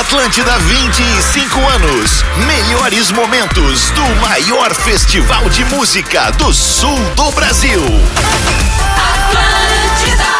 Atlântida 25 anos. Melhores momentos do maior festival de música do sul do Brasil. Atlântida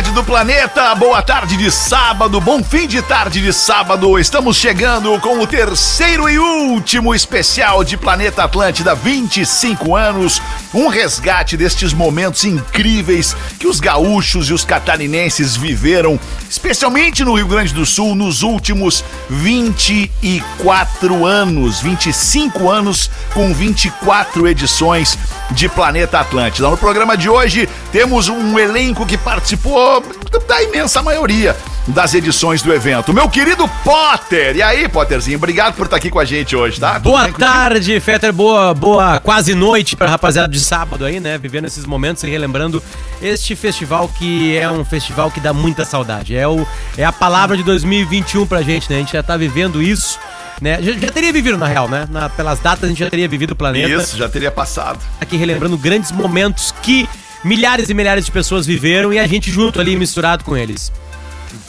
Rádio do Planeta, boa tarde de sábado, bom fim de tarde de sábado. Estamos chegando com o terceiro e último especial de Planeta Atlântida 25 anos. Um resgate destes momentos incríveis que os gaúchos e os catarinenses viveram, especialmente no Rio Grande do Sul, nos últimos 24 anos. 25 anos com 24 edições de Planeta Atlântida. No programa de hoje temos um elenco que participou da imensa maioria das edições do evento. Meu querido Potter! E aí, Potterzinho, obrigado por estar aqui com a gente hoje, tá? boa tarde, Fetter. Boa, boa quase noite pra rapaziada de sábado aí, né? Vivendo esses momentos e relembrando este festival que é um festival que dá muita saudade. É, o, é a palavra de 2021 pra gente, né? A gente já tá vivendo isso. Né? Já, já teria vivido, na real, né? Na, pelas datas a gente já teria vivido o planeta. Isso, já teria passado. Aqui relembrando grandes momentos que milhares e milhares de pessoas viveram e a gente junto ali misturado com eles.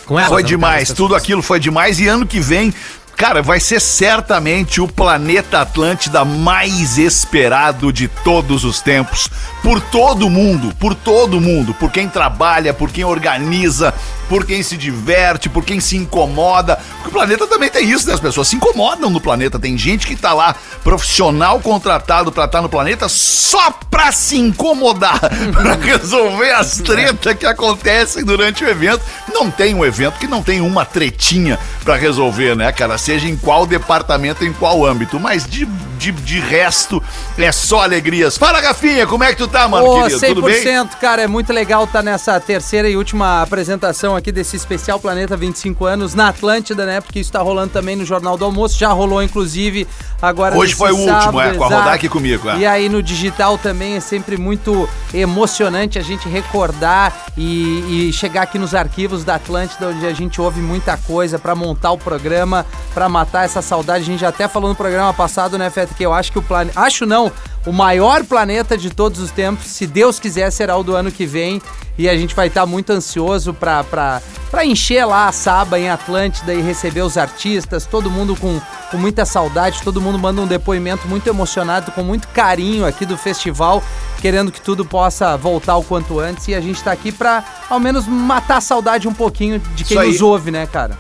Com elas, foi demais, tudo aquilo foi demais e ano que vem Cara, vai ser certamente o planeta Atlântida mais esperado de todos os tempos. Por todo mundo, por todo mundo. Por quem trabalha, por quem organiza, por quem se diverte, por quem se incomoda. Porque o planeta também tem isso, né? As pessoas se incomodam no planeta. Tem gente que tá lá, profissional contratado pra estar tá no planeta só pra se incomodar, pra resolver as tretas que acontecem durante o evento. Não tem um evento que não tem uma tretinha pra resolver, né, cara? seja em qual departamento, em qual âmbito. Mas de, de, de resto, é só alegrias. Fala, Gafinha, como é que tu tá, mano, oh, querido? 100%, Tudo bem? cara, é muito legal estar tá nessa terceira e última apresentação aqui desse especial Planeta 25 anos na Atlântida, né? Porque isso tá rolando também no Jornal do Almoço, já rolou, inclusive, agora Hoje foi o último, é, com a rodar aqui comigo. É. E aí no digital também é sempre muito emocionante a gente recordar e, e chegar aqui nos arquivos da Atlântida, onde a gente ouve muita coisa para montar o programa, para matar essa saudade. A gente já até falou no programa passado, né, Feta, que eu acho que o planeta. Acho não, o maior planeta de todos os tempos, se Deus quiser, será o do ano que vem. E a gente vai estar tá muito ansioso para encher lá a Saba em Atlântida e receber os artistas, todo mundo com, com muita saudade, todo mundo manda um depoimento muito emocionado, com muito carinho aqui do festival, querendo que tudo possa voltar o quanto antes. E a gente está aqui para, ao menos, matar a saudade um pouquinho de quem nos ouve, né, cara?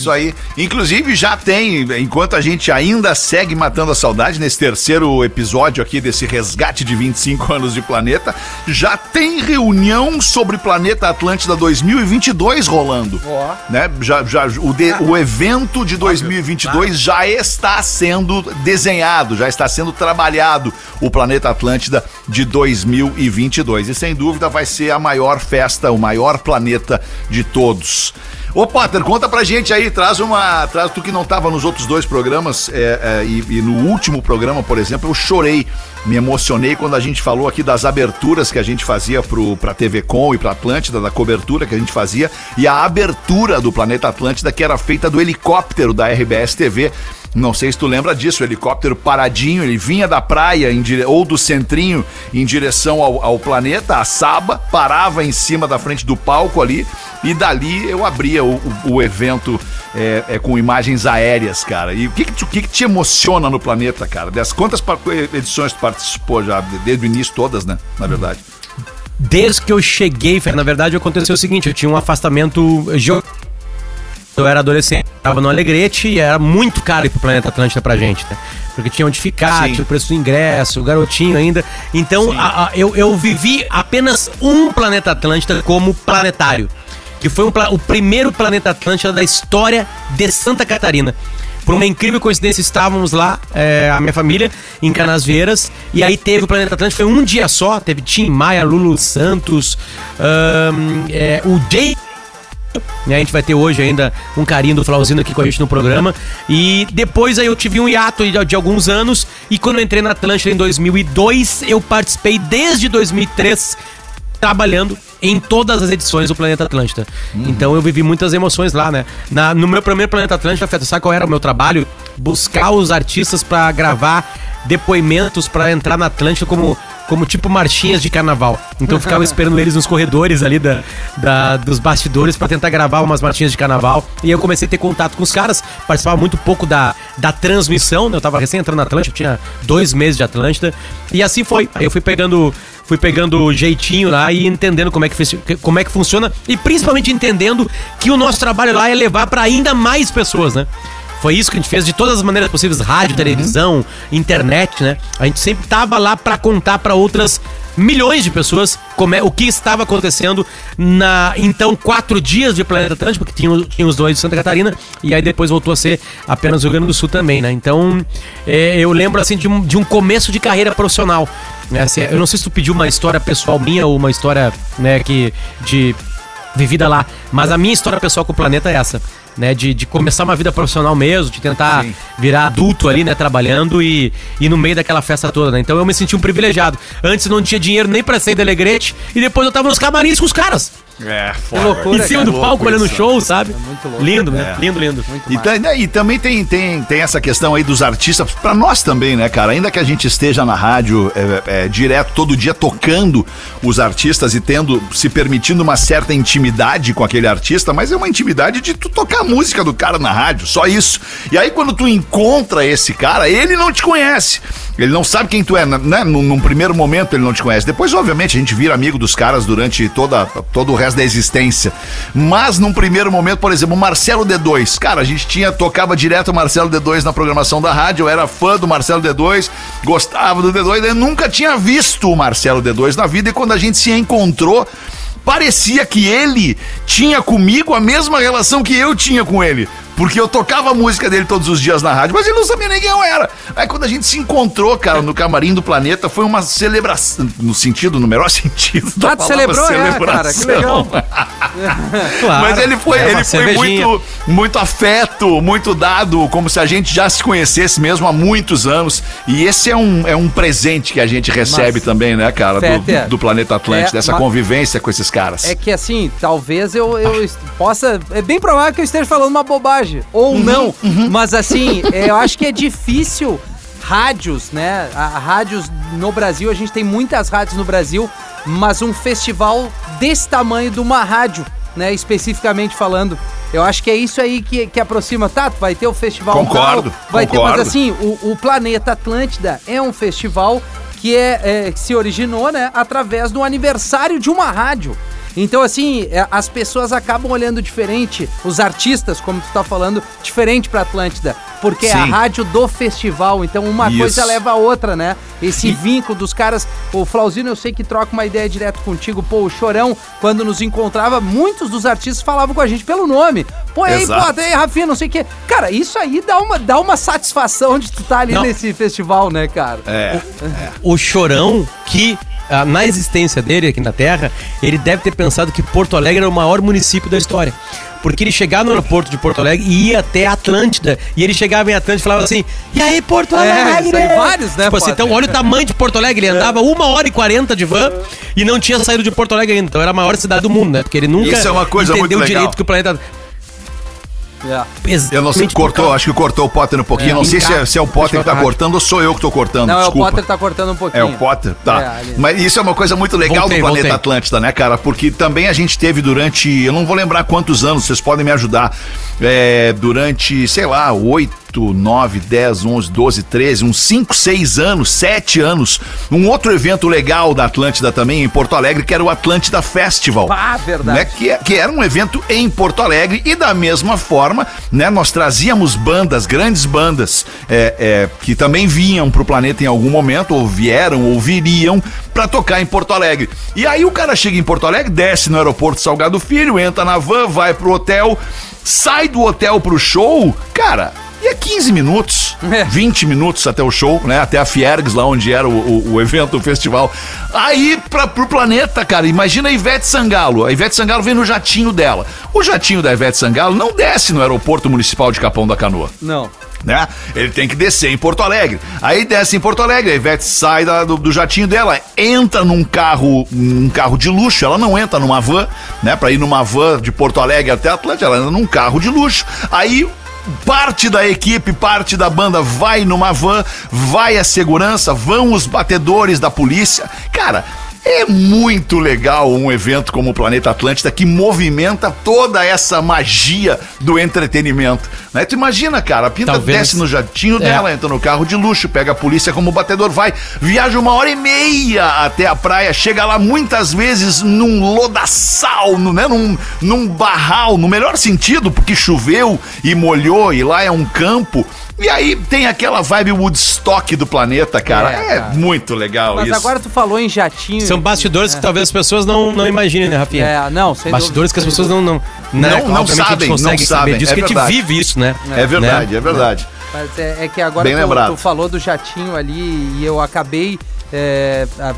Isso aí. Inclusive, já tem, enquanto a gente ainda segue matando a saudade, nesse terceiro episódio aqui desse resgate de 25 anos de planeta, já tem reunião sobre Planeta Atlântida 2022 rolando. Oh. Né? Já, já, o, de, o evento de 2022 já está sendo desenhado, já está sendo trabalhado, o Planeta Atlântida de 2022. E sem dúvida vai ser a maior festa, o maior planeta de todos. Ô, Potter, conta pra gente aí, traz uma. Traz tu que não tava nos outros dois programas, é, é, e, e, no último programa, por exemplo, eu chorei, me emocionei quando a gente falou aqui das aberturas que a gente fazia pro, pra TV Com e pra Atlântida, da cobertura que a gente fazia, e a abertura do Planeta Atlântida, que era feita do helicóptero da RBS TV. Não sei se tu lembra disso, o helicóptero paradinho, ele vinha da praia dire... ou do centrinho em direção ao, ao planeta, a Saba, parava em cima da frente do palco ali e dali eu abria o, o, o evento é, é, com imagens aéreas, cara. E o que que, te, que que, te emociona no planeta, cara? Das quantas edições tu participou já? Desde o início, todas, né? Na verdade. Desde que eu cheguei, na verdade aconteceu o seguinte: eu tinha um afastamento geográfico eu era adolescente, tava no Alegrete e era muito caro ir pro Planeta Atlântida pra gente, né? Porque tinha onde ficar, Sim. tinha o preço do ingresso, o garotinho ainda. Então, a, a, eu, eu vivi apenas um Planeta Atlântida como planetário. Que foi um, o primeiro Planeta Atlântida da história de Santa Catarina. Por uma incrível coincidência, estávamos lá, é, a minha família, em Canasvieiras, e aí teve o Planeta Atlântico, foi um dia só, teve Tim Maia, Lulu Santos, um, é, o Jay a gente vai ter hoje ainda um carinho do Flauzino aqui com a gente no programa. E depois aí eu tive um hiato de, alguns anos. E quando eu entrei na Atlântida em 2002, eu participei desde 2003 trabalhando em todas as edições do Planeta Atlântida. Então eu vivi muitas emoções lá, né? Na- no meu primeiro Planeta Atlântida, sabe qual era o meu trabalho? Buscar os artistas pra gravar depoimentos pra entrar na Atlântida como, como tipo marchinhas de carnaval. Então eu ficava esperando eles nos corredores ali da, da- dos bastidores pra tentar gravar umas marchinhas de carnaval. E eu comecei a ter contato com os caras, participava muito pouco da, da transmissão, né? Eu tava recém entrando na Atlântida, tinha dois meses de Atlântida. E assim foi. Aí eu fui pegando fui pegando jeitinho lá e entendendo como é que, como é que funciona e principalmente entendendo que o nosso trabalho lá é levar pra ainda mais pessoas, né? Foi isso que a gente fez de todas as maneiras possíveis, rádio, televisão, internet, né? A gente sempre tava lá pra contar pra outras milhões de pessoas como é, o que estava acontecendo na então quatro dias de Planeta Atlântico, porque tinha, tinha os dois de Santa Catarina e aí depois voltou a ser apenas o Rio Grande do Sul também, né? Então é, eu lembro assim de um, de um começo de carreira profissional. Né? Assim, eu não sei se tu pediu uma história pessoal minha ou uma história né, que de vivida lá, mas a minha história pessoal com o planeta é essa. Né, de, de começar uma vida profissional mesmo, de tentar Sim. virar adulto ali, né, trabalhando e, e no meio daquela festa toda, né? Então eu me senti um privilegiado. Antes não tinha dinheiro nem pra sair da Alegrete e depois eu tava nos camarins com os caras. É, foda. loucura, em cima cara. do Louco palco, olhando o show, sabe? muito louco. Lindo, né? É. Lindo, lindo. Muito E, massa. ta- e também tem, tem, tem essa questão aí dos artistas, pra nós também, né, cara? Ainda que a gente esteja na rádio é, é, direto, todo dia tocando os artistas e tendo, se permitindo uma certa intimidade com aquele artista, mas é uma intimidade de tu tocar a música do cara na rádio, só isso. E aí quando tu encontra esse cara, ele não te conhece. Ele não sabe quem tu é, né? Num, num primeiro momento ele não te conhece. Depois, obviamente, a gente vira amigo dos caras durante toda, todo o resto da existência. Mas num primeiro momento, por exemplo, Marcelo D2. Cara, a gente tinha, tocava direto Marcelo D2 na programação da rádio. Eu era fã do Marcelo D2, gostava do D2. Eu nunca tinha visto o Marcelo D2 na vida. E quando a gente se encontrou, parecia que ele tinha comigo a mesma relação que eu tinha com ele. Porque eu tocava a música dele todos os dias na rádio, mas ele não sabia nem quem eu era. Aí quando a gente se encontrou, cara, no camarim do planeta, foi uma celebração. No sentido, no melhor sentido da Ah, palavra celebrou, é, cara, que legal. Claro. Mas ele foi, É ele foi muito, muito afeto, muito dado, como se a gente já se conhecesse mesmo há muitos anos. E esse é um, é um presente que a gente recebe Mas, também, né, cara, do, Fetter, do planeta Atlântico, é, dessa ma- convivência com esses caras. É que assim, talvez eu, eu possa. É bem provável que eu esteja falando uma bobagem. Ou não. Mas assim, é, eu acho que é difícil rádios, né? A, rádios no Brasil, a gente tem muitas rádios no Brasil, mas um festival desse tamanho de uma rádio, né? Especificamente falando. Eu acho que é isso aí que, que aproxima. Tá, vai ter o festival. Concordo, tal, vai ter, concordo. mas assim, o, o Planeta Atlântida é um festival que é, é, que se originou, né, através do aniversário de uma rádio. Então, assim, é, as pessoas acabam olhando diferente, os artistas, como tu tá falando, diferente pra Atlântida, porque é a Sim. rádio do festival, então uma Isso. coisa leva a outra, né? Esse vínculo dos caras, o Flauzino eu sei que troca uma ideia direto contigo, pô, o Chorão, quando nos encontrava, muitos dos artistas falavam com a gente pelo nome. Pô, e aí, pô, e aí, Rafinha, não sei o quê. Cara, isso aí dá uma, dá uma satisfação de tu tá ali Não. nesse festival, né, cara? É. o Chorão que na existência dele aqui na Terra, ele deve ter pensado que Porto Alegre era o maior município da história. Porque ele chegava no aeroporto de Porto Alegre e ia até Atlântida. E ele chegava em Atlântida e falava assim: E aí, Porto É, Alegre? isso aí, vários, né, Tipo assim, então olha o tamanho de Porto Alegre. Ele andava uma hora e quarenta de van e não tinha saído de Porto Alegre ainda. Então era a maior cidade do mundo, né? Porque ele nunca Isso é uma coisa muito entendeu legal. direito que o planeta. É. Eu não sei, cortou, acho que cortou o Potter um pouquinho. É, não sei se é, se é o Potter que tá cortando ou sou eu que tô cortando. Não, é o desculpa. Potter que tá cortando um É pouquinho. o Potter, tá. É. Mas isso é uma coisa muito legal Voltei, do planeta voltei. Atlântida, né, cara? Porque também a gente teve durante, eu não vou lembrar quantos anos, vocês podem me ajudar. É, durante, sei lá, 8, 9, 10, 11, 12, 13, uns 5, 6 anos, 7 anos. Um outro evento legal da Atlântida também em Porto Alegre, que era o Atlântida Festival. Ah, verdade. Né, que, é- que era um evento em Porto Alegre e da mesma forma, né, nós trazíamos bandas, grandes bandas, é, é, que também vinham pro planeta em algum momento, ou vieram, ou viriam, pra tocar em Porto Alegre. E aí o cara chega em Porto Alegre, desce no aeroporto Salgado Filho, entra na van, vai pro hotel, sai do hotel pro show, cara. E é 15 minutos, É. 20 minutos até o show, né? Até a Fiergs, lá onde era o, o- o evento, o festival. Aí, pra, pro planeta, cara, imagina a Ivete Sangalo. A Ivete Sangalo vem no jatinho dela. O jatinho da Ivete Sangalo não desce no aeroporto municipal de Capão da Canoa. Não. né? Ele tem que descer em Porto Alegre. Aí desce em Porto Alegre, a Ivete sai da- do, do jatinho dela, entra num carro, num carro de luxo. Ela não entra numa van, né? Pra ir numa van de Porto Alegre até Atlântica, ela entra num carro de luxo. Aí parte da equipe, parte da banda vai numa van, vai a segurança, vão os batedores da polícia. Cara, é muito legal um evento como o Planeta Atlântida que movimenta toda essa magia do entretenimento. Né? Tu imagina, cara, a Pinta Talvez- desce no jatinho É. dela, entra no carro de luxo, pega a polícia como batedor, vai, viaja uma hora e meia até a praia, chega lá muitas vezes num lodaçal, né? num, num barral, no melhor sentido, porque choveu e molhou e lá é um campo. E aí tem aquela vibe Woodstock do planeta, cara. É, É, cara. muito legal Mas isso. agora tu falou em jatinho. São bastidores que talvez as pessoas não, não imaginem, né, Rafinha? É, não, sem Bastidores dúvida, que as pessoas não. Não, Não- né, não gente sabem, não saber sabem, disso, é que a gente verdade. vive isso, né? É verdade, Né? é verdade. Mas é, é que agora Bem tu, lembrado. tu falou do jatinho ali e eu acabei é, há,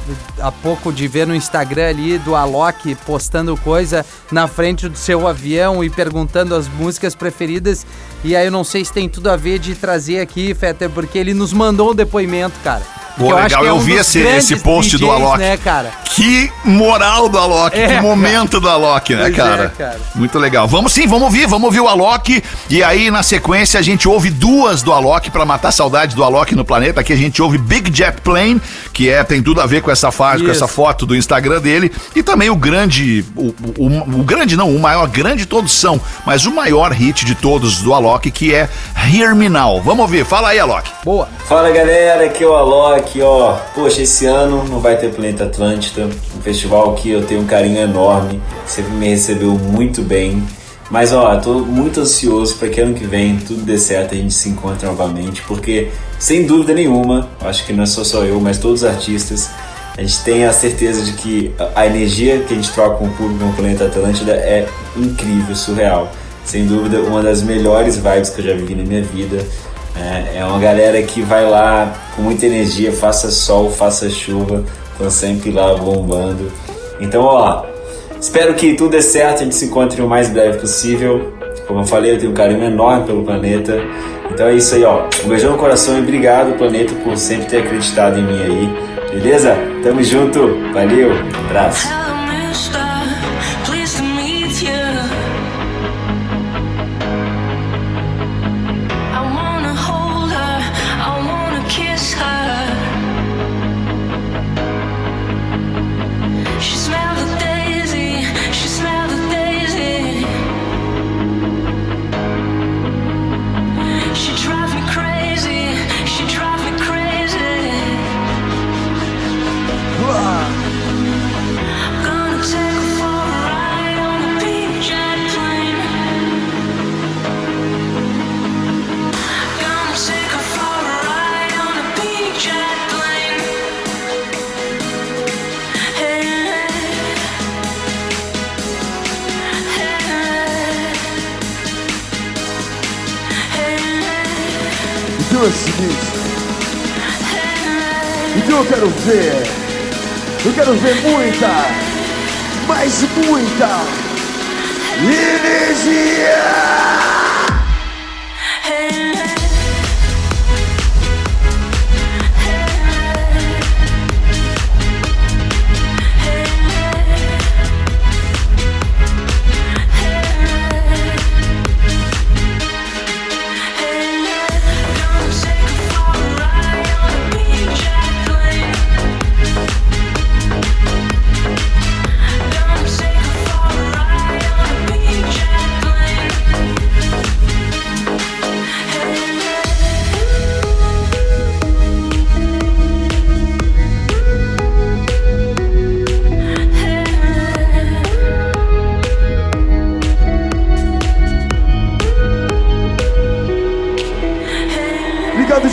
há pouco de ver no Instagram ali do Alok postando coisa na frente do seu avião e perguntando as músicas preferidas. E aí eu não sei se tem tudo a ver de trazer aqui, Fetter, porque ele nos mandou um depoimento, cara. Pô, Que legal, eu um vi esse- esse post do Alok. né, cara? Que moral do Alok, É, que cara. momento do Alok, né, é, cara? cara. Muito legal. Vamos sim, vamos ouvir, vamos ouvir o Alok. E aí, na sequência, a gente ouve duas do Alok pra matar a saudade do Alok no planeta. Aqui a gente ouve Big Jet Plane, que é, tem tudo a ver com essa fase, com Isso. essa foto do Instagram dele. E também o grande, o, o- o grande não, o maior, grande todos são, mas o maior hit de todos do Alok, que é Hear Me Now. Vamos ouvir, fala aí, Alok. Boa. Fala galera, aqui é o Alok, ó. Poxa, esse ano não vai ter Planeta Atlântida, um festival que eu tenho um carinho enorme, sempre me recebeu muito bem. Mas ó, tô muito ansioso para que ano que vem tudo dê certo a gente se encontre novamente, porque sem dúvida nenhuma, acho que não é só só eu, mas todos os artistas, a gente tem a certeza de que a- a energia que a gente troca com o público no Planeta Atlântida é incrível, surreal. Sem dúvida, uma das melhores vibes que eu já vivi na minha vida. É, é uma galera que vai lá com muita energia, faça sol, faça chuva, estão sempre lá bombando. Então, ó, espero que tudo dê certo, a gente se encontre o mais breve possível. Como eu falei, eu tenho um carinho enorme pelo planeta. Então é isso aí, ó. Um beijão no coração e obrigado, planeta, por sempre ter acreditado em mim aí. Beleza? Tamo junto. Valeu. Abraço. Então o seguinte. Então eu quero ver. Eu quero ver muita. Mas muita. Energia!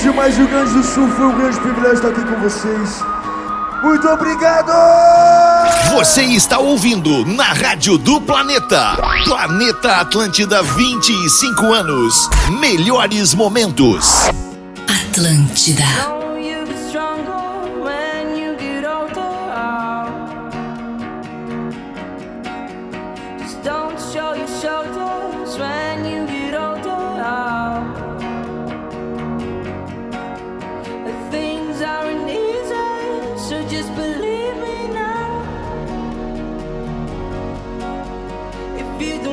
Obrigado demais, Rio Grande do Sul. Foi um grande privilégio estar aqui com vocês. Muito obrigado! Você está ouvindo na Rádio do Planeta. Planeta Atlântida 25 anos. Melhores momentos. Atlântida.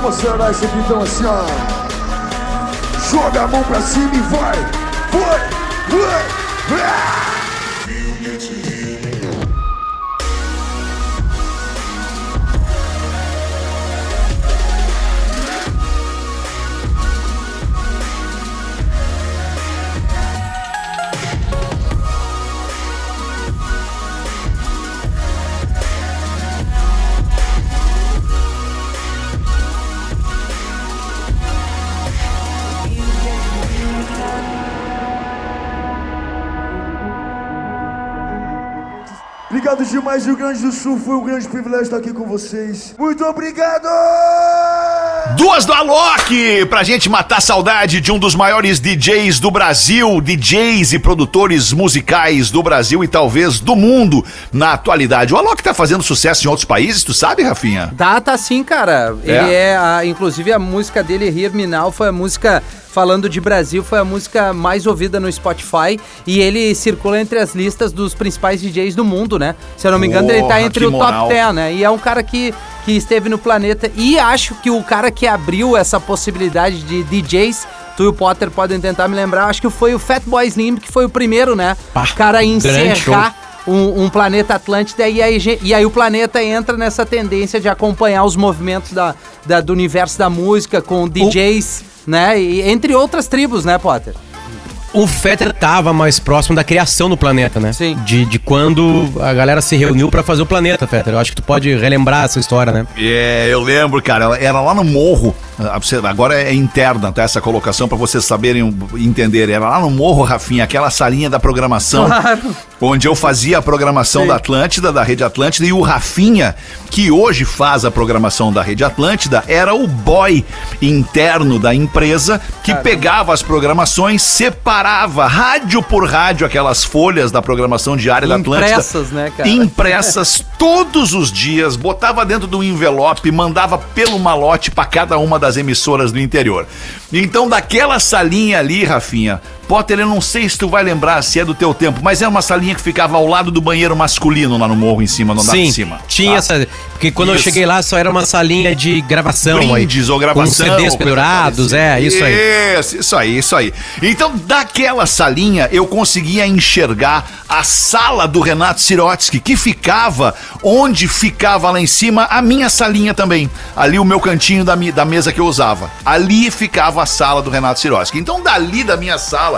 Vamos acelerar esse aqui então assim, ó. Joga a mão pra cima e vai. Vai. Ah! Demais, Rio Grande do Sul. Foi um grande privilégio estar aqui com vocês. Muito obrigado! Duas do Alok, pra gente matar a saudade de um dos maiores DJs do Brasil, DJs e produtores musicais do Brasil e talvez do mundo na atualidade. O Alok tá fazendo sucesso em outros países, tu sabe, Rafinha? Tá, tá sim, cara. Ele é, a- inclusive a música dele, Hear Me Now, foi a música falando de Brasil, foi a música mais ouvida no Spotify e ele circula entre as listas dos principais DJs do mundo, né? Se eu não me engano, ele tá Porra, entre o moral. top 10, né? E é um cara que, que esteve no planeta e acho que o cara que abriu essa possibilidade de DJs Tu e o Potter podem tentar me lembrar. Acho que foi o Fatboy Slim, que foi o primeiro, né? Pá, o cara a encerrar um, um planeta Atlântida e aí, e aí o planeta entra nessa tendência de acompanhar os movimentos da, da- do universo da música com DJs, né? E, entre outras tribos, né, Potter? O Fetter tava mais próximo da criação do planeta, né? Sim. De, de quando a galera se reuniu pra fazer o planeta, Fetter. Eu acho que tu pode relembrar essa história, né? É, eu lembro, cara, era lá no morro. ah, Agora é interna, tá? Essa colocação pra vocês saberem entender. Era lá no morro, Rafinha, aquela salinha da programação. Claro. Onde eu fazia a programação Sim. da Atlântida, da Rede Atlântida, e o Rafinha, que hoje faz a programação da Rede Atlântida, era o boy interno da empresa que pegava as programações, separava rádio por rádio aquelas folhas da programação diária da Atlântida. Impressas, né, cara? Impressas todos os dias, botava dentro do envelope, mandava pelo malote pra cada uma das emissoras do interior. Então, daquela salinha ali, Rafinha, Potter, eu não sei se tu vai lembrar se é do teu tempo, mas era uma salinha que ficava ao lado do banheiro masculino lá no morro em cima, no andar de cima. tinha tá? essa. Porque quando eu Isso. cheguei lá só era uma salinha de gravação. Brindes aí, ou gravação. Com CDs pendurados, coisa é, isso aí. Isso, isso aí, isso aí. Então, daquela salinha, eu conseguia enxergar a sala do Renato Sirotsky, que ficava onde ficava lá em cima a minha salinha também. Ali o meu cantinho da, da mesa que eu usava. Ali ficava a sala do Renato Sirotsky. Então, dali da minha sala,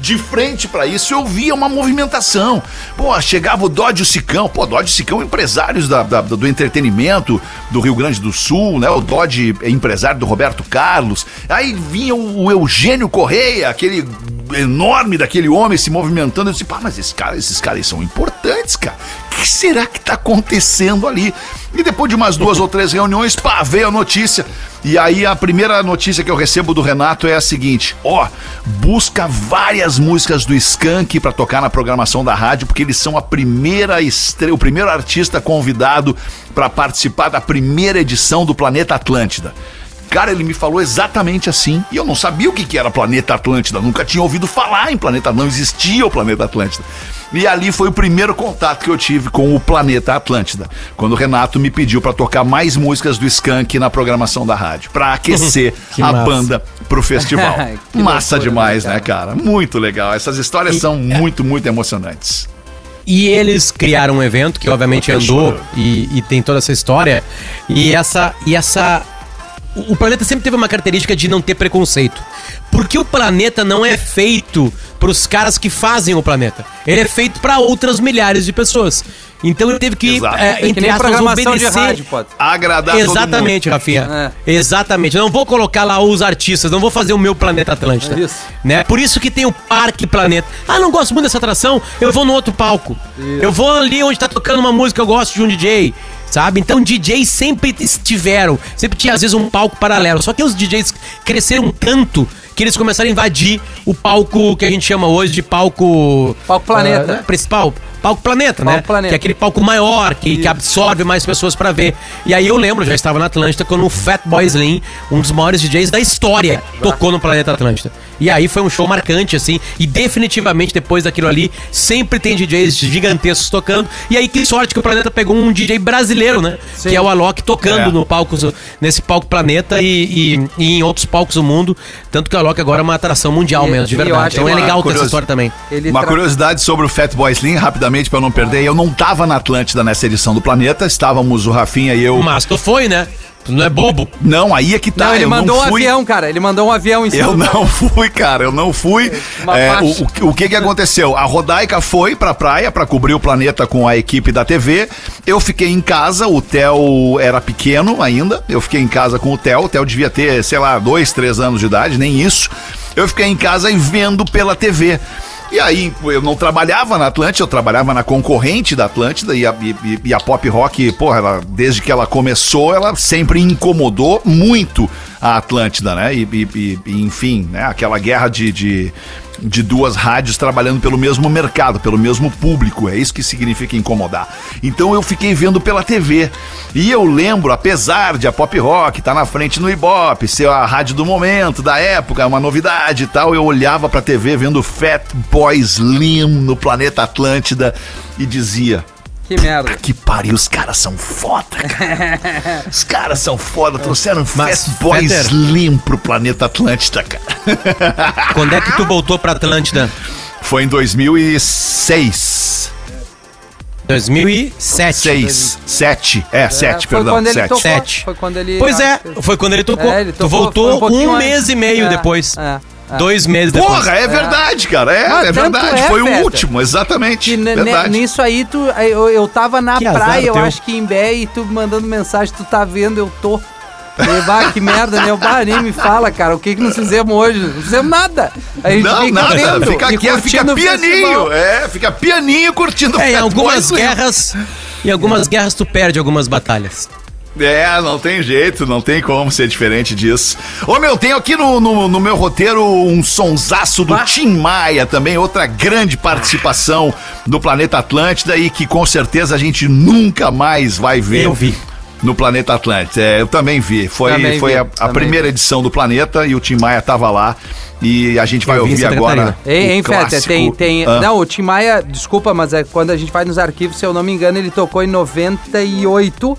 de frente pra isso, eu via uma movimentação. Pô, chegava o Dodge Sicão. Pô, Dodge Sicão, empresários da- da- do entretenimento do Rio Grande do Sul, né? O Dodge é empresário do Roberto Carlos. Aí vinha o, o Eugênio Correia, aquele enorme daquele homem se movimentando. Eu disse, pá, mas esses caras, esses caras são importantes, cara. O que será que tá acontecendo ali? E depois de umas duas ou três reuniões, pá, veio a notícia. E aí a primeira notícia que eu recebo do Renato é a seguinte: ó, busca várias músicas do Skank pra tocar na programação da rádio, porque eles são a primeira estrela, o primeiro artista convidado pra participar da primeira edição do Planeta Atlântida. Cara, ele me falou exatamente assim. E eu não sabia o que, que era Planeta Atlântida. Nunca tinha ouvido falar em Planeta. Não existia o Planeta Atlântida. E ali foi o primeiro contato que eu tive com o Planeta Atlântida. Quando o Renato me pediu pra tocar mais músicas do Skank na programação da rádio. Pra aquecer Que a massa. banda pro festival. Que Massa loucura, demais, né, né, cara? Muito legal. Essas histórias são muito, muito emocionantes. E eles criaram um evento que obviamente andou e, e tem toda essa história. E essa. E essa. O planeta sempre teve uma característica de não ter preconceito. Porque o planeta não é feito pros caras que fazem o planeta. Ele é feito para outras milhares de pessoas. Então ele teve que, é, É que entre nem aspas, programação de obedecer. rádio, pode. Agradar todo mundo. Exatamente, Rafinha. É. Exatamente. Eu não vou colocar lá os artistas, não vou fazer o meu Planeta Atlântida. É isso. Né? Por isso que tem o Parque Planeta. Ah, não gosto muito dessa atração, eu vou no outro palco. Eu vou ali onde tá tocando uma música, eu gosto de um DJ. Sabe? Então DJs sempre estiveram, sempre tinha às vezes um palco paralelo. Só que os DJs cresceram tanto que eles começaram a invadir o palco que a gente chama hoje de palco. Palco Planeta. né? principal. Palco Planeta, né? Palco Planeta. Que é aquele palco maior, que, que absorve mais pessoas pra ver. E aí eu lembro, já estava na Atlântida, quando o Fatboy Slim, um dos maiores DJs da história, tocou no Planeta Atlântida. E aí foi um show marcante, assim, e definitivamente depois daquilo ali, sempre tem DJs gigantescos tocando. E aí que sorte que o Planeta pegou um DJ brasileiro, né? Sim. Que é o Alok tocando É. no palco, nesse palco Planeta e, e- e em outros palcos do mundo. Tanto que o Alok agora é uma atração mundial E- mesmo, de verdade. acho Então é legal ter essa história também. Ele Uma tra- curiosidade sobre o Fatboy Slim, rapidamente, pra eu não perder. Eu não tava na Atlântida nessa edição do Planeta, estávamos o Rafinha e eu. Mas tu foi, né? Tu não é bobo. Não, aí é que tá. Não, ele eu mandou não um fui. avião, cara. Ele mandou um avião em cima. Eu não fui, cara, eu não fui. É, faixa. o, o- o que que aconteceu? A Rodaica foi pra praia pra cobrir o planeta com a equipe da TV. Eu fiquei em casa, o Theo era pequeno ainda. Eu fiquei em casa com o Theo. O Theo devia ter, sei lá, dois, três anos de idade, nem isso. Eu fiquei em casa e vendo pela TV. E aí, eu não trabalhava na Atlântida, eu trabalhava na concorrente da Atlântida e a, e- e a pop rock, porra, ela- desde que ela começou, ela sempre incomodou muito a Atlântida, né? E, e- enfim, né? Aquela guerra de, de, de duas rádios trabalhando pelo mesmo mercado, pelo mesmo público, é isso que significa incomodar. Então eu fiquei vendo pela TV. E eu lembro, apesar de a pop rock estar na frente no Ibope, ser a rádio do momento, da época, uma novidade e tal, eu olhava pra TV vendo Fat Boy Slim no planeta Atlântida e dizia: Que merda. que pariu, os caras são foda, cara. Os caras são foda, trouxeram Mas, Fat Boy Fetter- Slim pro planeta Atlântida, cara. Quando é que tu voltou pra Atlântida? Foi em 2006. 2007. 6, 7, é, 7, foi perdão, quando ele 7. tocou. Sete. Foi quando ele. Pois é, foi quando ele tocou. É, ele tu tocou, foi voltou um um antes. mês e meio É, depois. é, é. Dois meses depois. Porra, é verdade, cara. É, Mas é verdade. é, Foi o último, exatamente. Verdade. nisso aí, tu, eu, eu tava na Que praia, eu teu. acho que em Bé, e tu mandando mensagem, tu tá vendo, eu tô. E, bah, que merda, né? O bah, nem me fala, cara, o que que nós fizemos hoje? Não fizemos nada. A gente Não, fica nada. vendo Fica aqui, fica pianinho. É, fica pianinho curtindo É, em algumas guerras. Em algumas guerras tu perde algumas batalhas. É, não tem jeito, não tem como ser diferente disso. Ô meu, tenho aqui no, no, no meu roteiro um sonsaço do Tim Maia também, outra grande participação do Planeta Atlântida e que com certeza a gente nunca mais vai ver. Eu vi. No Planeta Atlântida. É, eu também vi. Foi, Também foi vi, a, a primeira vi. edição do Planeta e o Tim Maia tava lá. E a gente vai Eu ouvir agora. Ei, hein, clássico. tem. tem Ah. Não, o Tim Maia, desculpa, mas é quando a gente vai nos arquivos, se eu não me engano, ele tocou em 98.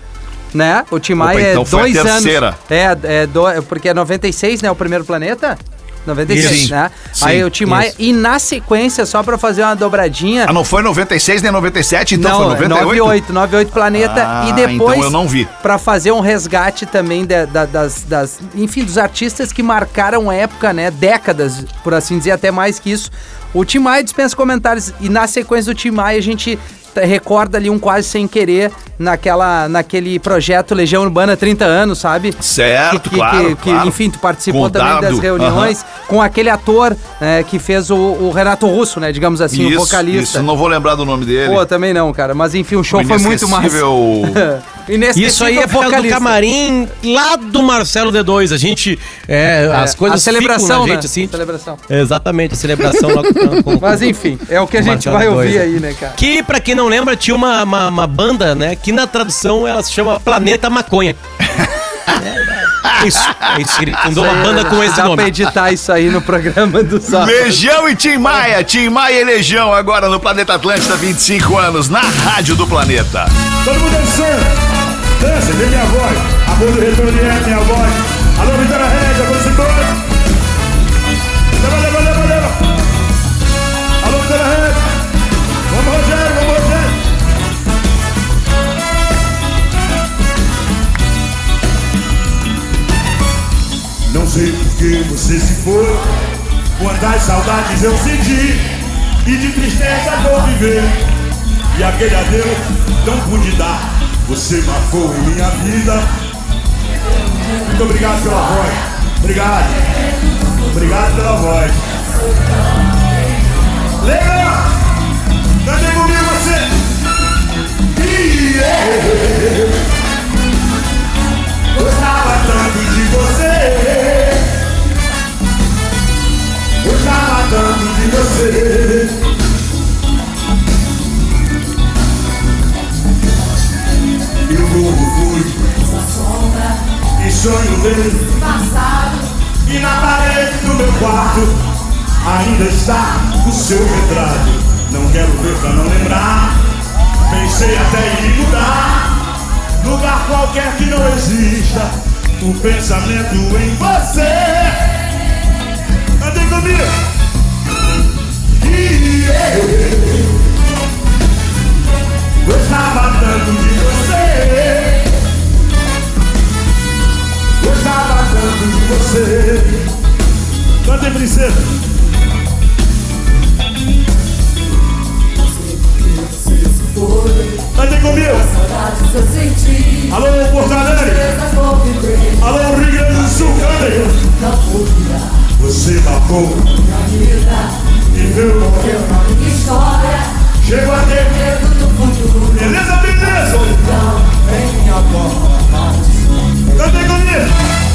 Né? O Tim Maia então é foi a dois anos. terceira. É, é do, porque é 96, né? O primeiro planeta? 96, Isso. né? Sim, Aí o Tim Maia, e na sequência, só pra fazer uma dobradinha. Ah, não foi 96 nem 97, então não, foi é 98? 98, 98 Planeta. Ah, e depois. então eu não vi. Pra fazer um resgate também da- da- das, das. Enfim, dos artistas que marcaram época, né? Décadas, por assim dizer, até mais que isso. O Tim Maia dispensa comentários. E na sequência do Tim Maia, a gente recorda ali um quase sem querer naquela, naquele projeto Legião Urbana 30 anos, sabe? Certo, que, que- claro, que- que, claro. enfim, tu participou Com o também das reuniões com aquele ator né, que fez o, o Renato Russo, né? Digamos assim, o Isso, vocalista. isso, não vou lembrar do nome dele. Pô, também não, cara. Mas enfim, o show O foi muito massa. Isso aí é causa do camarim lá do Marcelo D2. A gente. É, as coisas a celebração, ficam na né? gente assim. Celebração. Exatamente, a celebração lá com, com, Mas enfim, é o que a gente Marcelo vai D2, ouvir né? aí, né, cara? Que, pra quem não lembra, tinha uma, uma, uma banda, né? Que na tradução ela se chama Planeta Maconha. É isso, é isso. Ele fundou uma banda com esse Dá pra nome. editar isso aí no programa do Zó. Legião e Tim Maia, Tim Maia e Legião agora no Planeta Atlântida, 25 anos, na Rádio do Planeta. Todo mundo dançando. Dança, vem minha voz. Amor do retorno é minha voz. Alô, Vitória Regia, vamos embora. Sei por que você se foi. Quantas saudades eu senti. E de tristeza vou viver. E aquele adeus não pude dar. Você marcou em minha vida. Muito obrigado pela voz. Obrigado. Obrigado pela voz. Legal! Cantei comigo você! Yeah. Você Eu louco fui E sonho veio E na parede do meu quarto Ainda está o seu retrato. Não quero ver pra não lembrar. Pensei até em mudar. Lugar qualquer que não exista. O pensamento em você. Andem comigo. Gostava tanto de você. Gostava tanto de você. Cantem princesa. Cantem comigo. Alô, Porto Alegre. Alô, Rio Grande do Sul, cantem Você marcou Viveu Chegou a ter Beleza, beleza? Cantem comigo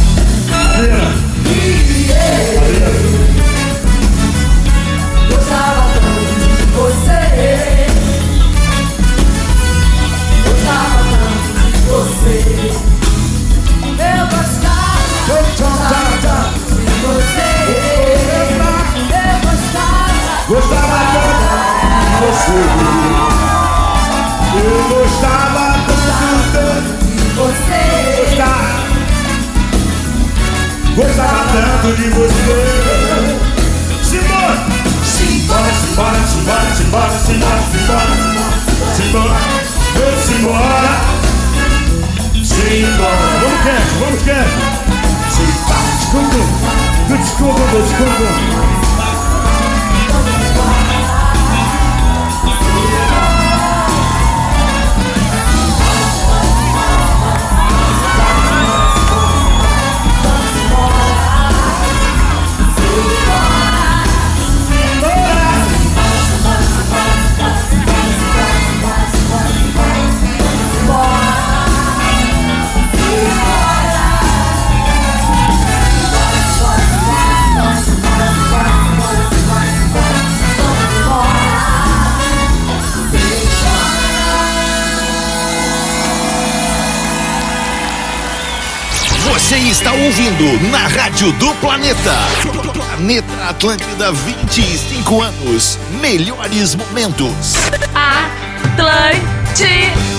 na Rádio do Planeta. Planeta Atlântida, 25 anos. Melhores momentos. Atlântida!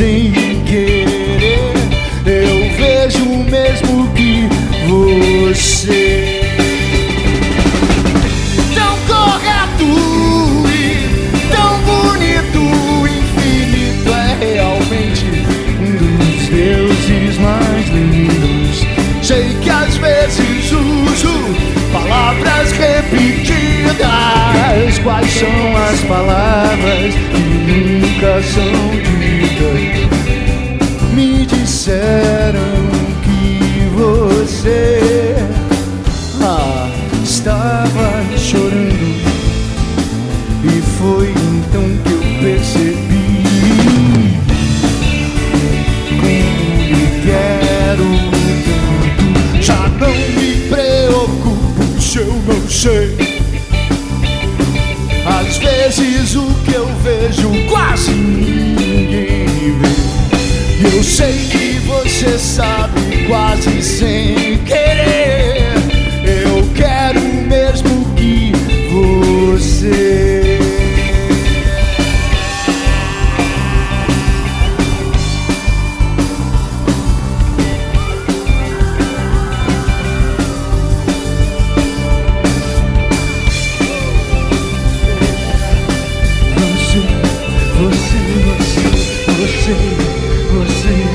Sem querer. Eu vejo o mesmo que você. Tão correto e tão bonito, infinito é realmente um dos deuses mais lindos. Sei que às vezes uso palavras repetidas. Quais são as palavras que nunca são você, você, você, você. Yeah,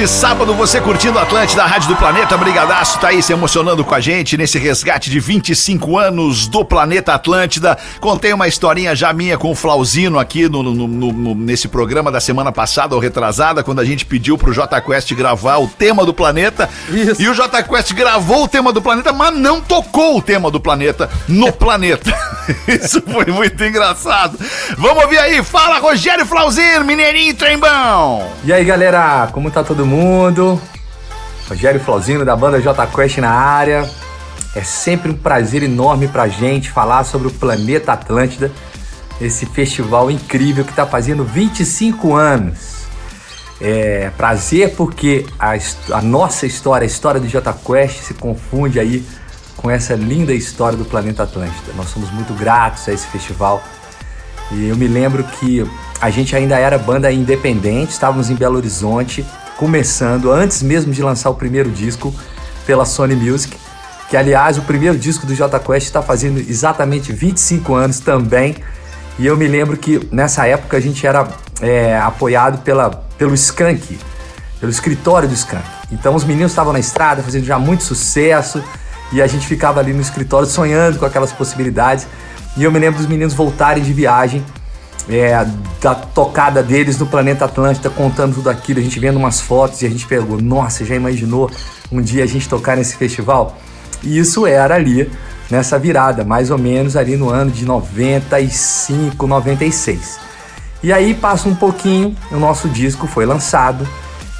de sábado, você curtindo Atlântida, Rádio do Planeta. Brigadaço, tá aí se emocionando com a gente nesse resgate de 25 anos do Planeta Atlântida. Contei uma historinha já minha com o Flauzino aqui no, no- no- no- nesse programa da semana passada ou retrasada, quando a gente pediu pro J Quest gravar o tema do planeta. Isso. E o J Quest gravou o tema do planeta, mas não tocou o tema do planeta no planeta. Isso foi muito engraçado. Vamos ouvir aí, fala Rogério Flauzino, Mineirinho Trembão. E aí galera, como tá todo mundo? Rogério Flauzino da banda J Quest na área. É sempre um prazer enorme pra gente falar sobre o Planeta Atlântida, esse festival incrível que tá fazendo 25 anos. É prazer porque a, a nossa história, a história do J Quest se confunde aí com essa linda história do Planeta Atlântida. Nós somos muito gratos a esse festival. E eu me lembro que a gente ainda era banda independente, estávamos em Belo Horizonte, começando, antes mesmo de lançar o primeiro disco pela Sony Music, que aliás o primeiro disco do J Quest está fazendo exatamente 25 anos também. E eu me lembro que nessa época a gente era é, apoiado pela, pelo Skank, pelo escritório do Skank. Então os meninos estavam na estrada fazendo já muito sucesso e a gente ficava ali no escritório sonhando com aquelas possibilidades. E eu me lembro dos meninos voltarem de viagem, é, da tocada deles no planeta Atlântida, contando tudo aquilo, a gente vendo umas fotos e a gente pegou, nossa, já imaginou um dia a gente tocar nesse festival? E isso era ali, nessa virada, mais ou menos ali no ano de 95, 96. E aí passa um pouquinho, o nosso disco foi lançado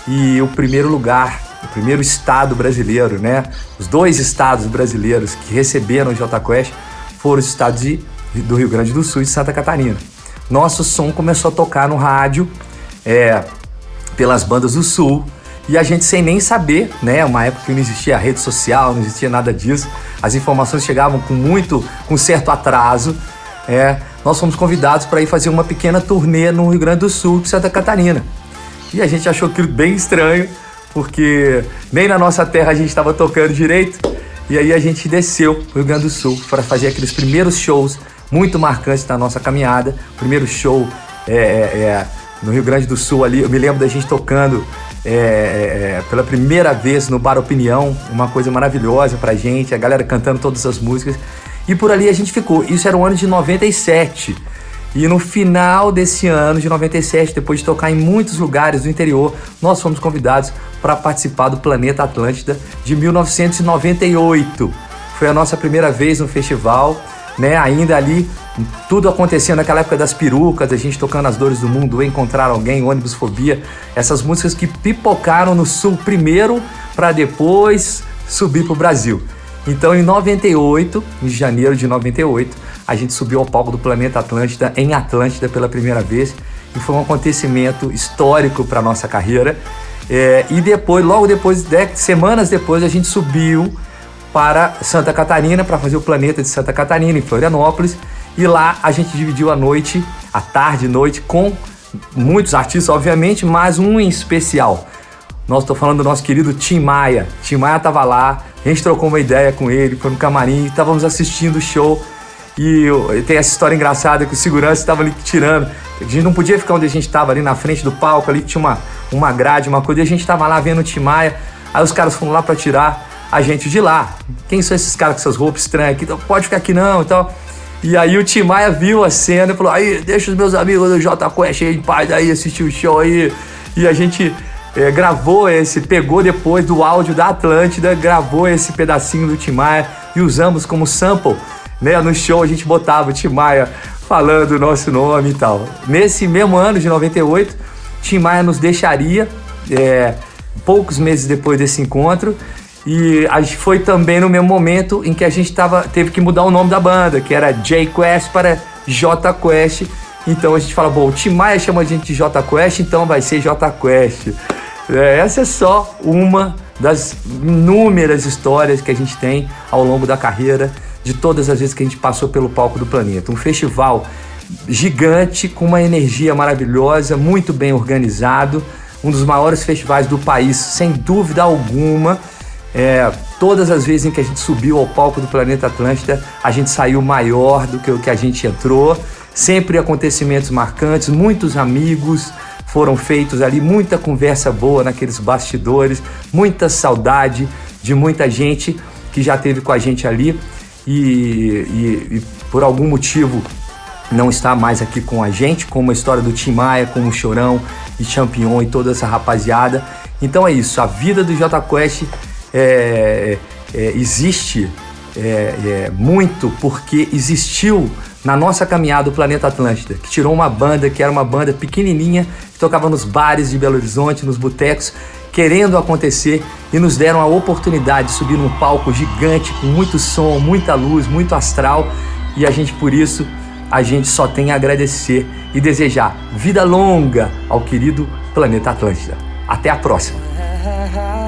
e o primeiro lugar, o primeiro estado brasileiro, né? Os dois estados brasileiros que receberam o J Quest foram os estados de- do Rio Grande do Sul e Santa Catarina. Nosso som começou a tocar no rádio, é, pelas bandas do Sul. E a gente sem nem saber, né? Uma época que não existia rede social, não existia nada disso. As informações chegavam com muito, com certo atraso. É, nós fomos convidados para ir fazer uma pequena turnê no Rio Grande do Sul e Santa Catarina. E a gente achou aquilo bem estranho, porque nem na nossa terra a gente estava tocando direito. E aí a gente desceu para o Rio Grande do Sul para fazer aqueles primeiros shows muito marcantes da nossa caminhada. Primeiro show é, é, é, no Rio Grande do Sul ali, eu me lembro da gente tocando é, é, é, pela primeira vez no Bar Opinião, uma coisa maravilhosa pra gente, a galera cantando todas as músicas. E por ali a gente ficou. Isso era o ano de 97. E no final desse ano de 97, depois de tocar em muitos lugares do interior, nós fomos convidados para participar do Planeta Atlântida de 1998. Foi a nossa primeira vez no festival, né? Ainda ali, tudo acontecendo naquela época das perucas, a gente tocando as dores do mundo, encontrar alguém, ônibus fobia, essas músicas que pipocaram no sul primeiro para depois subir pro Brasil. Então, em 98, em janeiro de 98, a gente subiu ao palco do Planeta Atlântida em Atlântida pela primeira vez e foi um acontecimento histórico para nossa carreira. É, e depois, logo depois, de, semanas depois, a gente subiu para Santa Catarina para fazer o Planeta de Santa Catarina em Florianópolis e lá a gente dividiu a noite, a tarde e noite com muitos artistas, obviamente, mas um em especial. Nós estou falando do nosso querido Tim Maia. Tim Maia estava lá, a gente trocou uma ideia com ele, foi no camarim, estávamos assistindo o show e tem essa história engraçada que o segurança estava ali tirando. A gente não podia ficar onde a gente estava ali na frente do palco, ali tinha uma, uma grade, uma coisa, e a gente estava lá vendo o Tim Maia. Aí os caras foram lá para tirar a gente de lá. Quem são esses caras com essas roupas estranhas aqui? Então, pode ficar aqui não e tal. E aí o Tim Maia viu a cena e falou: aí, deixa os meus amigos do J Quest aí em paz aí, assistir o show aí. E a gente eh, gravou esse, pegou depois do áudio da Atlântida, gravou esse pedacinho do Tim Maia e usamos como sample. Né? No show a gente botava o Tim Maia falando o nosso nome e tal. Nesse mesmo ano de 98, Tim Maia nos deixaria, eh, poucos meses depois desse encontro. E foi também no mesmo momento em que a gente tava, teve que mudar o nome da banda, que era J Quest para J Quest. Então a gente fala, bom, o Tim Maia chama a gente de J Quest, então vai ser J Quest. É, essa é só uma das inúmeras histórias que a gente tem ao longo da carreira, de todas as vezes que a gente passou pelo palco do planeta. Um festival gigante, com uma energia maravilhosa, muito bem organizado, um dos maiores festivais do país, sem dúvida alguma. É, todas as vezes em que a gente subiu ao palco do Planeta Atlântida, a gente saiu maior do que o que a gente entrou. Sempre acontecimentos marcantes, muitos amigos foram feitos ali, muita conversa boa naqueles bastidores, muita saudade de muita gente que já teve com a gente ali e, e- e por algum motivo não está mais aqui com a gente, como a história do Tim Maia, como o Chorão e Champion e toda essa rapaziada. Então é isso, a vida do J Quest é, é, existe é, é, muito porque existiu na nossa caminhada o Planeta Atlântida, que tirou uma banda que era uma banda pequenininha, que tocava nos bares de Belo Horizonte, nos botecos, querendo acontecer e nos deram a oportunidade de subir num palco gigante com muito som, muita luz, muito astral e a gente por isso a gente só tem a agradecer e desejar vida longa ao querido Planeta Atlântida. Até a próxima.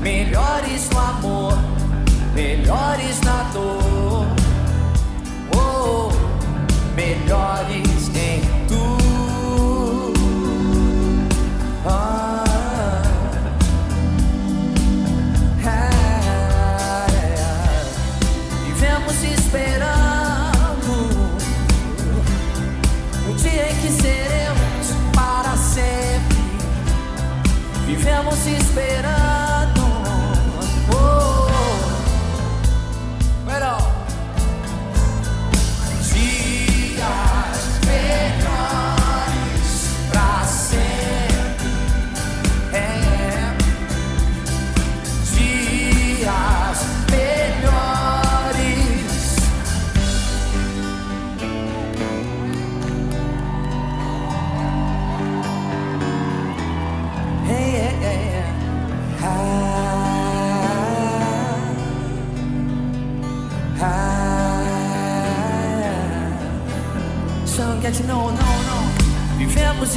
Melhores no amor, melhores na dor.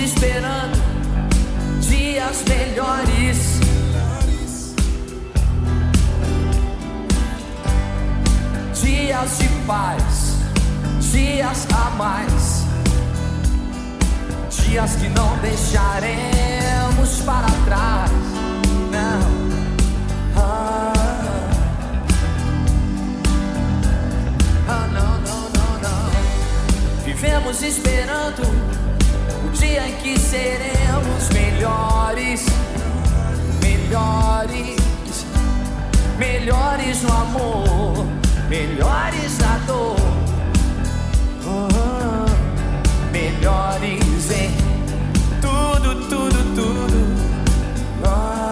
Esperando dias melhores. Dias de paz, dias a mais. Dias que não deixaremos para trás. Não. Ah, ah, não, não, não, não. Vivemos esperando o dia em que seremos melhores, melhores, melhores no amor, melhores na dor. Ah, melhores em tudo, tudo, tudo. Ah,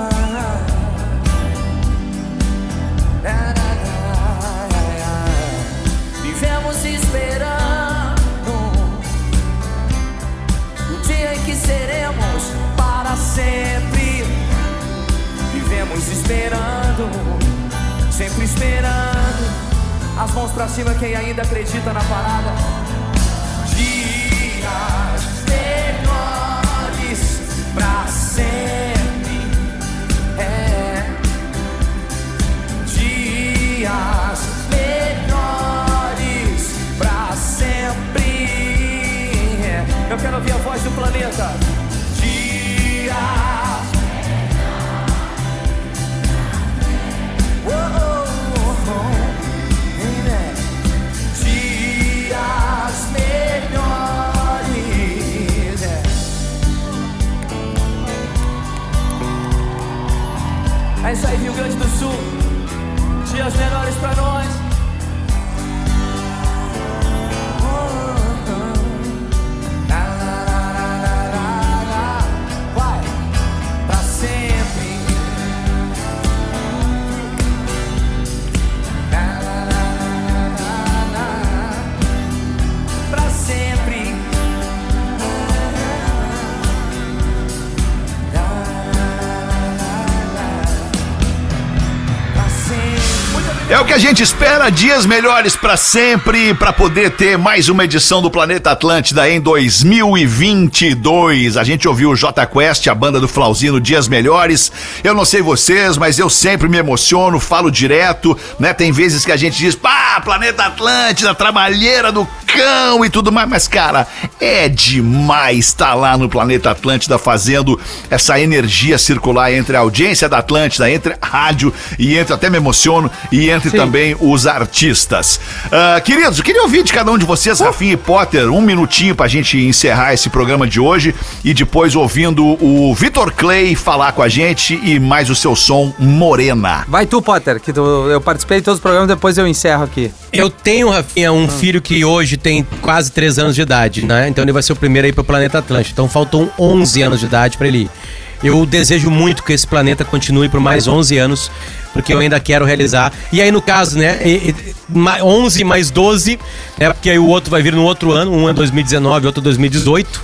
esperando, sempre esperando. As mãos pra cima, quem ainda acredita na parada. Dias melhores pra sempre. É. Dias melhores pra sempre. É. Eu quero ouvir a voz do planeta. Isso aí, Rio Grande do Sul. Dias melhores pra nós. Gente espera, dias melhores pra sempre, pra poder ter mais uma edição do Planeta Atlântida em 2022. A gente ouviu o J Quest, a banda do Flauzino, Dias Melhores. Eu não sei vocês, mas eu sempre me emociono, falo direto, né? Tem vezes que a gente diz, pá, Planeta Atlântida, trabalheira do cão e tudo mais, mas cara, é demais estar lá no Planeta Atlântida fazendo essa energia circular entre a audiência da Atlântida, entre a rádio e entre, até me emociono, e entre Sim. também os artistas. Ah, queridos, eu queria ouvir de cada um de vocês, Rafinha e Potter, um minutinho pra gente encerrar esse programa de hoje e depois ouvindo o Vitor Clay falar com a gente e mais o seu som Morena. Vai tu, Potter, que tu- eu participei de todos os programas, depois eu encerro aqui. Eu tenho, Rafinha, um filho que hoje tem quase 3 anos de idade, né? Então ele vai ser o primeiro aí pro planeta Atlântico. Então faltam 11 anos de idade pra ele ir. Eu desejo muito que esse planeta continue por mais 11 anos, porque eu ainda quero realizar. E aí, no caso, né, e- e- ma- 11 mais 12, né, porque aí o outro vai vir no outro ano, um é 2019, outro 2018.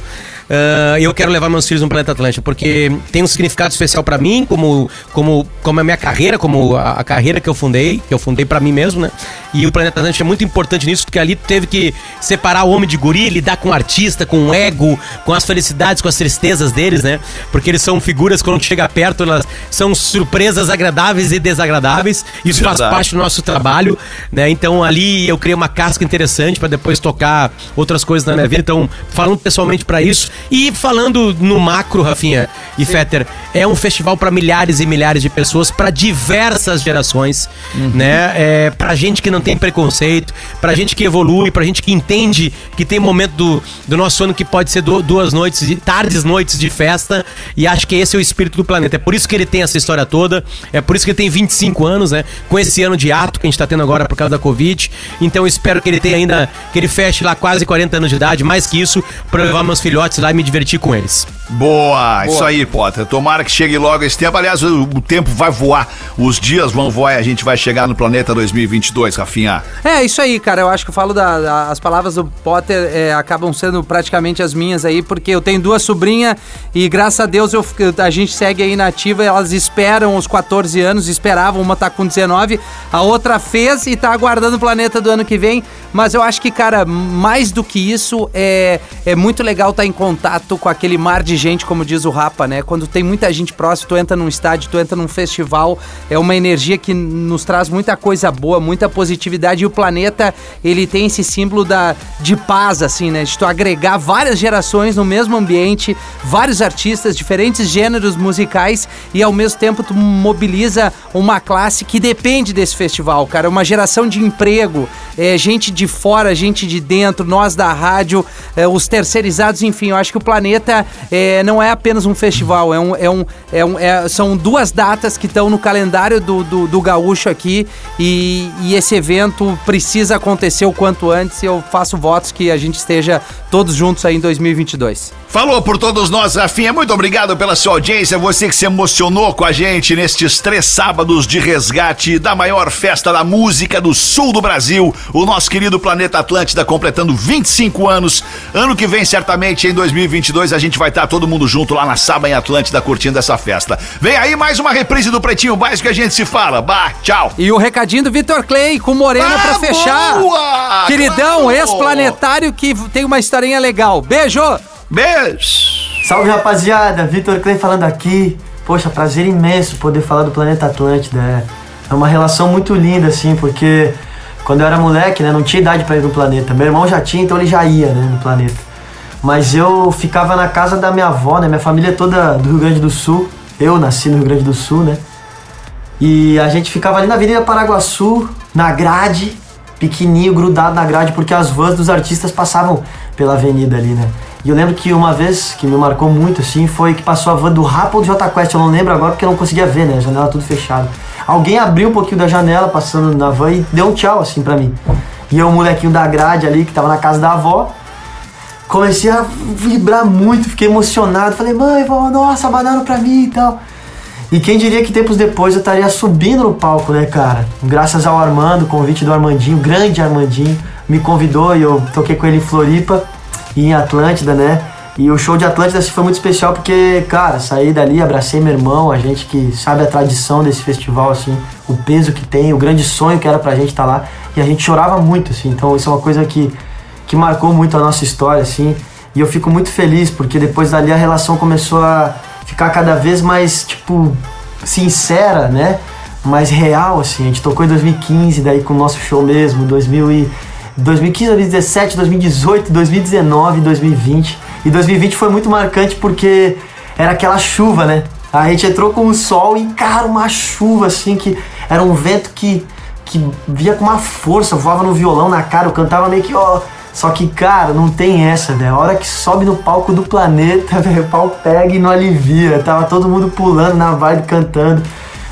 E eu quero levar meus filhos no Planeta Atlântico, porque tem um significado especial pra mim, como, como, como a minha carreira, como a, a carreira que eu fundei, que eu fundei pra mim mesmo, né? E o Planeta Atlântico é muito importante nisso, porque ali teve que separar o homem de guri, lidar com o artista, com o ego, com as felicidades, com as tristezas deles, né? Porque eles são figuras, quando chega perto, elas são surpresas agradáveis e desagradáveis. Isso faz Verdade. parte do nosso trabalho, né? Então ali eu criei uma casca interessante pra depois tocar outras coisas na minha vida. Então, falando pessoalmente pra isso, E falando no macro, Rafinha e Fetter, é um festival para milhares e milhares de pessoas, para diversas gerações, né? É, pra gente que não tem preconceito, pra gente que evolui, pra gente que entende que tem momento do, do nosso ano que pode ser du- duas noites, de, tardes, noites de festa, e acho que esse é o espírito do planeta. É por isso que ele tem essa história toda, é por isso que ele tem 25 anos, né? Com esse ano de ato que a gente tá tendo agora por causa da Covid. Então eu espero que ele tenha ainda, que ele feche lá quase 40 anos de idade, mais que isso, eu levar meus filhotes lá me divertir com eles. Boa, isso aí, Potter. Tomara que chegue logo esse tempo. Aliás, o, o tempo vai voar, os dias vão voar e a gente vai chegar no planeta 2022, Rafinha. É, isso aí, cara. Eu acho que eu falo da, da- as palavras do Potter é, acabam sendo praticamente as minhas aí, porque eu tenho duas sobrinhas e graças a Deus eu, a gente segue aí na ativa. Elas esperam os 14 anos, esperavam, uma tá com 19, a outra fez e tá aguardando o planeta do ano que vem. Mas eu acho que, cara, mais do que isso, é, é muito legal estar em contato com aquele mar de gente, como diz o Rapa, né? Quando tem muita gente próxima, tu entra num estádio, tu entra num festival, é uma energia que nos traz muita coisa boa, muita positividade. E o planeta, ele tem esse símbolo da, de paz, assim, né? De tu agregar várias gerações no mesmo ambiente, vários artistas, diferentes gêneros musicais e ao mesmo tempo tu mobiliza uma classe que depende desse festival, cara. Uma geração de emprego, é, gente de fora, gente de dentro, nós da rádio, é, os terceirizados, enfim. Eu acho que o planeta é, não é apenas um festival, é um, é um, é um, é- são duas datas que estão no calendário do, do, do gaúcho aqui e, e esse evento precisa acontecer o quanto antes. E eu faço votos que a gente esteja todos juntos aí em 2022. Falou por todos nós, Rafinha. Muito obrigado pela sua audiência. Você que se emocionou com a gente nestes três sábados de resgate da maior festa da música do sul do Brasil. O nosso querido Planeta Atlântida completando 25 anos. Ano que vem, certamente, em 2022, a gente vai estar todo mundo junto lá na Saba em Atlântida curtindo essa festa. Vem aí mais uma reprise do Pretinho Básico que a gente se fala. Bah, tchau. E o recadinho do Vitor Clay com Morena Ah, pra fechar. boa! Queridão, Claro! ex-planetário que tem uma historinha legal. Beijo! Beijo! Salve rapaziada, Vitor Clay falando aqui. Poxa, prazer imenso poder falar do Planeta Atlântida. É, é uma relação muito linda, assim, porque quando eu era moleque, né, não tinha idade pra ir no planeta. Meu irmão já tinha, então ele já ia, né, no planeta. Mas eu ficava na casa da minha avó, né, minha família é toda do Rio Grande do Sul. Eu nasci no Rio Grande do Sul, né. E a gente ficava ali na Avenida Paraguaçu, na grade, pequenininho, grudado na grade, porque as vans dos artistas passavam pela avenida ali, né? E eu lembro que uma vez que me marcou muito, assim, foi que passou a van do Rapa ou do Jota Quest, eu não lembro agora porque eu não conseguia ver, né? A janela tudo fechada. Alguém abriu um pouquinho da janela, passando na van, e deu um tchau, assim, pra mim. E eu, o molequinho da grade ali, que tava na casa da avó, comecei a vibrar muito, fiquei emocionado. Falei, mãe, vó, nossa, banana pra mim e tal. E quem diria que tempos depois eu estaria subindo no palco, né, cara? Graças ao Armando, convite do Armandinho, grande Armandinho, me convidou e eu toquei com ele em Floripa e em Atlântida, né? E o show de Atlântida assim, foi muito especial porque, cara, saí dali, abracei meu irmão, a gente que sabe a tradição desse festival, assim, o peso que tem, o grande sonho que era pra gente estar lá. E a gente chorava muito, assim, então isso é uma coisa que, que marcou muito a nossa história, assim. E eu fico muito feliz porque depois dali a relação começou a ficar cada vez mais, tipo, sincera, né? Mais real, assim. A gente tocou em 2015, daí com o nosso show mesmo, 2000 e 2015, 2017, 2018, 2019, 2020. E 2020 foi muito marcante porque era aquela chuva, né? A gente entrou com o sol e, cara, uma chuva assim que era um vento que, que via com uma força, voava no violão na cara, eu cantava meio que, ó. Só que, cara, não tem essa, né? A hora que sobe no palco do planeta, velho, o pau pega e não alivia. Tava todo mundo pulando na vibe, cantando.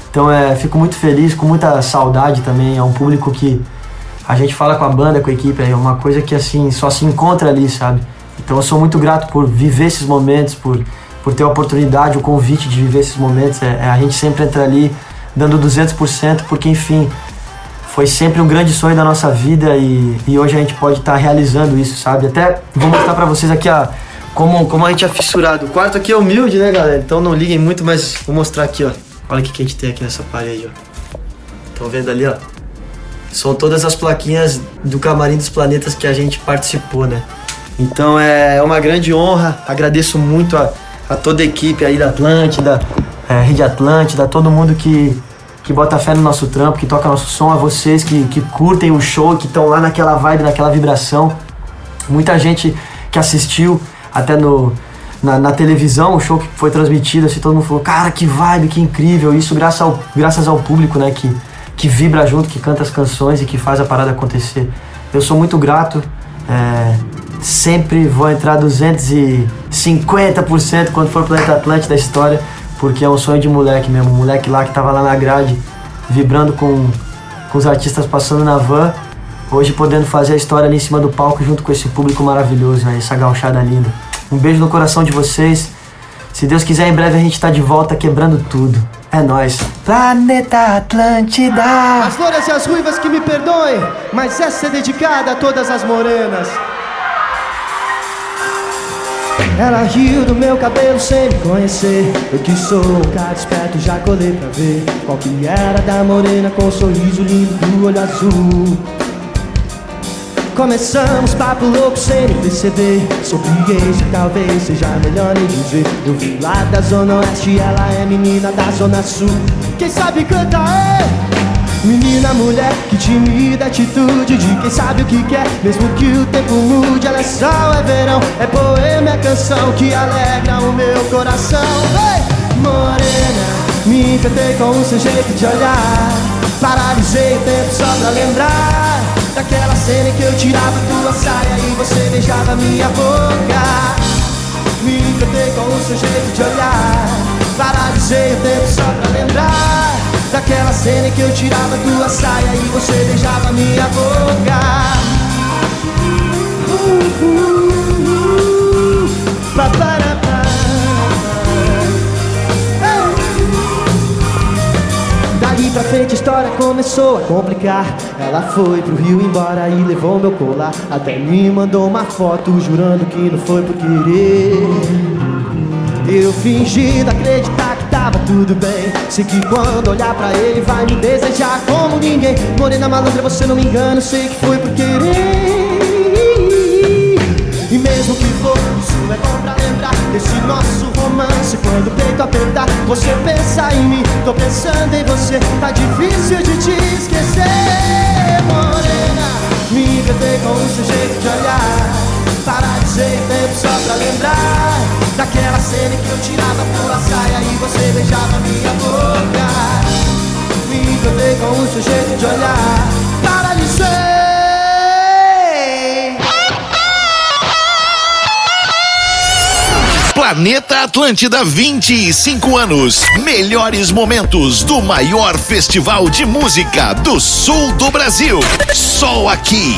Então, é, fico muito feliz, com muita saudade também. É um público que a gente fala com a banda, com a equipe, é uma coisa que, assim, só se encontra ali, sabe? Então, eu sou muito grato por viver esses momentos, por, por ter a oportunidade, o convite de viver esses momentos. É, é, a gente sempre entra ali dando 200%, porque, enfim, foi sempre um grande sonho da nossa vida e, e hoje a gente pode estar realizando isso, sabe? Até vou mostrar pra vocês aqui a, como, como a gente é fissurado. O quarto aqui é humilde, né, galera? Então não liguem muito, mas vou mostrar aqui, ó. Olha o que que a gente tem aqui nessa parede, ó. Estão vendo ali, ó? São todas as plaquinhas do Camarim dos Planetas que a gente participou, né? Então é uma grande honra. Agradeço muito a, a toda a equipe aí da Atlântida, é, Rede Atlântida, todo mundo que, que bota fé no nosso trampo, que toca nosso som, a vocês que, que curtem o show, que estão lá naquela vibe, naquela vibração. Muita gente que assistiu até no, na, na televisão, o show que foi transmitido, assim, todo mundo falou, cara, que vibe, que incrível. Isso graças ao, graças ao público, né, que, que vibra junto, que canta as canções e que faz a parada acontecer. Eu sou muito grato. é, sempre vou entrar 250% quando for Planeta Atlântico da história, porque é um sonho de moleque mesmo. Um moleque lá que tava lá na grade, vibrando com, com os artistas passando na van. Hoje podendo fazer a história ali em cima do palco junto com esse público maravilhoso, né? essa gauchada linda. Um beijo no coração de vocês. Se Deus quiser, em breve a gente tá de volta quebrando tudo. É nóis. Planeta Atlântida. As louras e as ruivas que me perdoem, mas essa é dedicada a todas as morenas. Ela riu do meu cabelo sem me conhecer. Eu que sou um cara esperto, já colei pra ver qual que era da morena com o sorriso lindo do olho azul. Começamos papo louco sem nem perceber Sobre esse talvez seja melhor nem dizer Eu vim lá da zona oeste, ela é menina da zona sul Quem sabe canta é Menina, mulher, que tímida atitude De quem sabe o que quer, mesmo que o tempo mude Ela é sol, é verão, é poema, é canção Que alegra o meu coração. Ei! Morena, me encantei com o seu jeito de olhar. Paralisei o tempo só pra lembrar Daquela cena em que eu tirava tua saia E você beijava minha boca. Me encantei com o seu jeito de olhar. Paralisei o tempo só pra lembrar Daquela cena em que eu tirava tua saia E você beijava minha boca. Uh, uh, uh, pa, para, pa. Dali pra frente a história começou a complicar. Ela foi pro Rio embora e levou meu colar. Até me mandou uma foto jurando que não foi por querer. Eu fingindo acreditar tava tudo bem. Sei que quando olhar pra ele vai me desejar como ninguém. Morena malandra, você não me engana, sei que foi por querer. E mesmo que for, isso é bom pra lembrar Desse nosso romance. Quando o peito apertar, você pensa em mim. Tô pensando em você, tá difícil de te esquecer Morena, me encantei com o seu jeito de olhar. Paralisei o tempo só pra lembrar Daquela cena que eu tirava tua saia E você beijava minha boca. Me encantei com o seu jeito de olhar. Paralisei Planeta Atlântida 25 anos. Melhores momentos do maior festival de música do sul do Brasil. Só aqui.